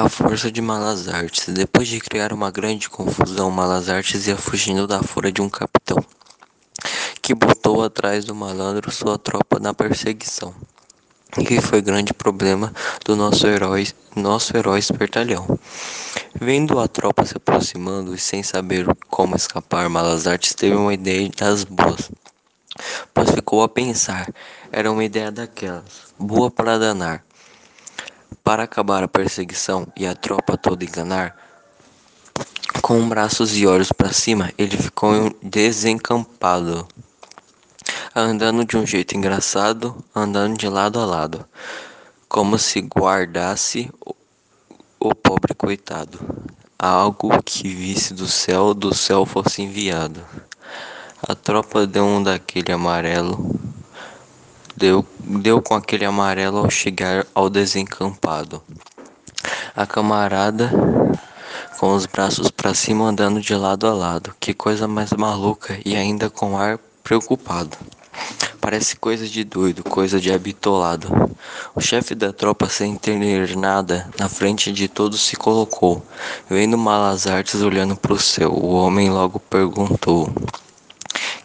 A força de Malas Artes. Depois de criar uma grande confusão, Malas Artes ia fugindo da fúria de um capitão, que botou atrás do malandro sua tropa na perseguição. Que foi grande problema do nosso herói, nosso herói espertalhão. Vendo a tropa se aproximando e sem saber como escapar, Malas Artes teve uma ideia das boas, pois ficou a pensar. Era uma ideia daquelas, boa para danar. Para acabar a perseguição e a tropa toda enganar, com braços e olhos para cima, ele ficou desencampado, andando de um jeito engraçado, andando de lado a lado, como se guardasse o, pobre coitado, algo que visse do céu, do céu fosse enviado. A tropa deu um daquele amarelo deu, deu com aquele amarelo ao chegar ao desencampado. A camarada com os braços para cima andando de lado a lado. Que coisa mais maluca e ainda com ar preocupado. Parece coisa de doido, coisa de habitolado. O chefe da tropa, sem entender nada, na frente de todos se colocou. Vendo Malas Artes olhando para o céu, o homem logo perguntou: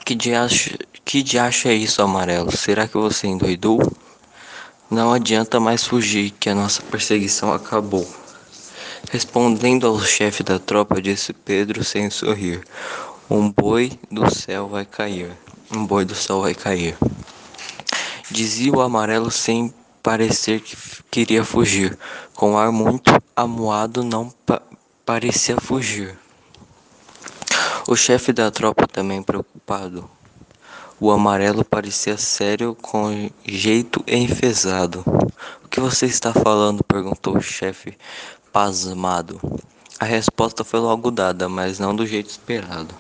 Que diacho que diacho é isso, amarelo? Será que você endoidou? Não adianta mais fugir, que a nossa perseguição acabou. Respondendo ao chefe da tropa, disse Pedro sem sorrir: Um boi do céu vai cair. Um boi do céu vai cair. Dizia o amarelo sem parecer que queria fugir. Com ar muito amuado, não pa parecia fugir. O chefe da tropa também preocupado o amarelo parecia sério, com jeito enfesado. O que você está falando? perguntou o chefe, pasmado. A resposta foi logo dada, mas não do jeito esperado.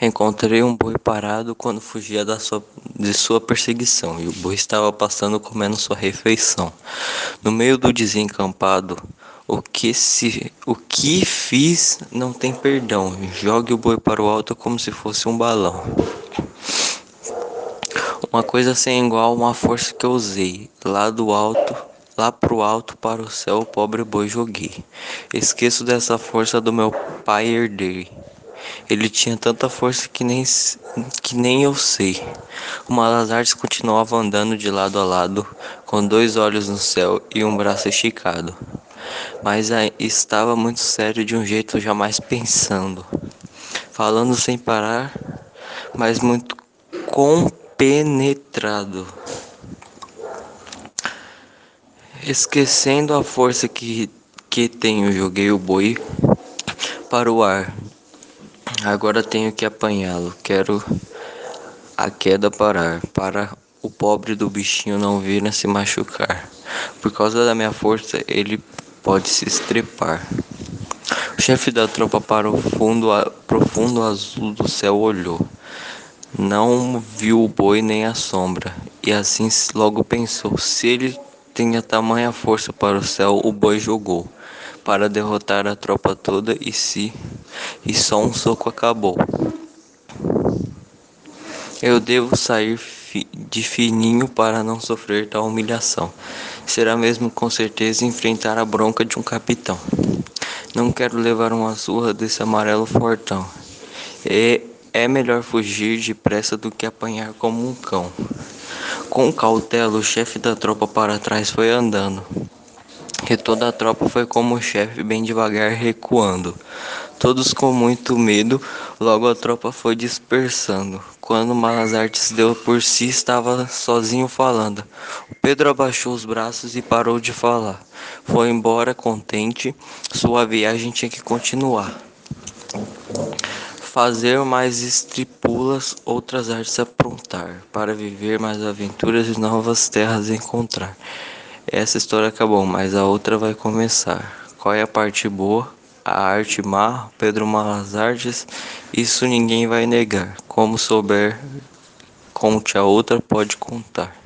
Encontrei um boi parado quando fugia da sua, de sua perseguição, e o boi estava passando comendo sua refeição. No meio do desencampado, o que se o que fiz não tem perdão. Jogue o boi para o alto como se fosse um balão. Uma coisa sem igual, uma força que eu usei. Lá do alto, lá pro alto para o céu, o pobre boi joguei. Esqueço dessa força do meu pai herdei. Ele tinha tanta força que nem, que nem eu sei. O Malazartes continuava andando de lado a lado, com dois olhos no céu e um braço esticado mas estava muito sério de um jeito jamais pensando, falando sem parar, mas muito compenetrado, esquecendo a força que, que tenho, joguei o boi para o ar. Agora tenho que apanhá-lo. Quero a queda parar, para o pobre do bichinho não vir a se machucar. Por causa da minha força, ele pode se estrepar. O chefe da tropa para o fundo profundo azul do céu olhou. Não viu o boi nem a sombra, e assim logo pensou: se ele tinha tamanha força para o céu, o boi jogou para derrotar a tropa toda e se e só um soco acabou. Eu devo sair de fininho para não sofrer tal humilhação. Será mesmo com certeza enfrentar a bronca de um capitão. Não quero levar uma surra desse amarelo fortão. É, é melhor fugir depressa do que apanhar como um cão. Com cautela, o chefe da tropa para trás foi andando. E toda a tropa foi como o chefe, bem devagar, recuando. Todos com muito medo, logo a tropa foi dispersando. Quando Malazartes deu por si, estava sozinho falando. Pedro abaixou os braços e parou de falar. Foi embora contente, sua viagem tinha que continuar. Fazer mais estripulas, outras artes aprontar, para viver mais aventuras e novas terras encontrar. Essa história acabou, mas a outra vai começar. Qual é a parte boa? A arte má, Pedro Malas Artes, isso ninguém vai negar. Como souber, conte a outra, pode contar.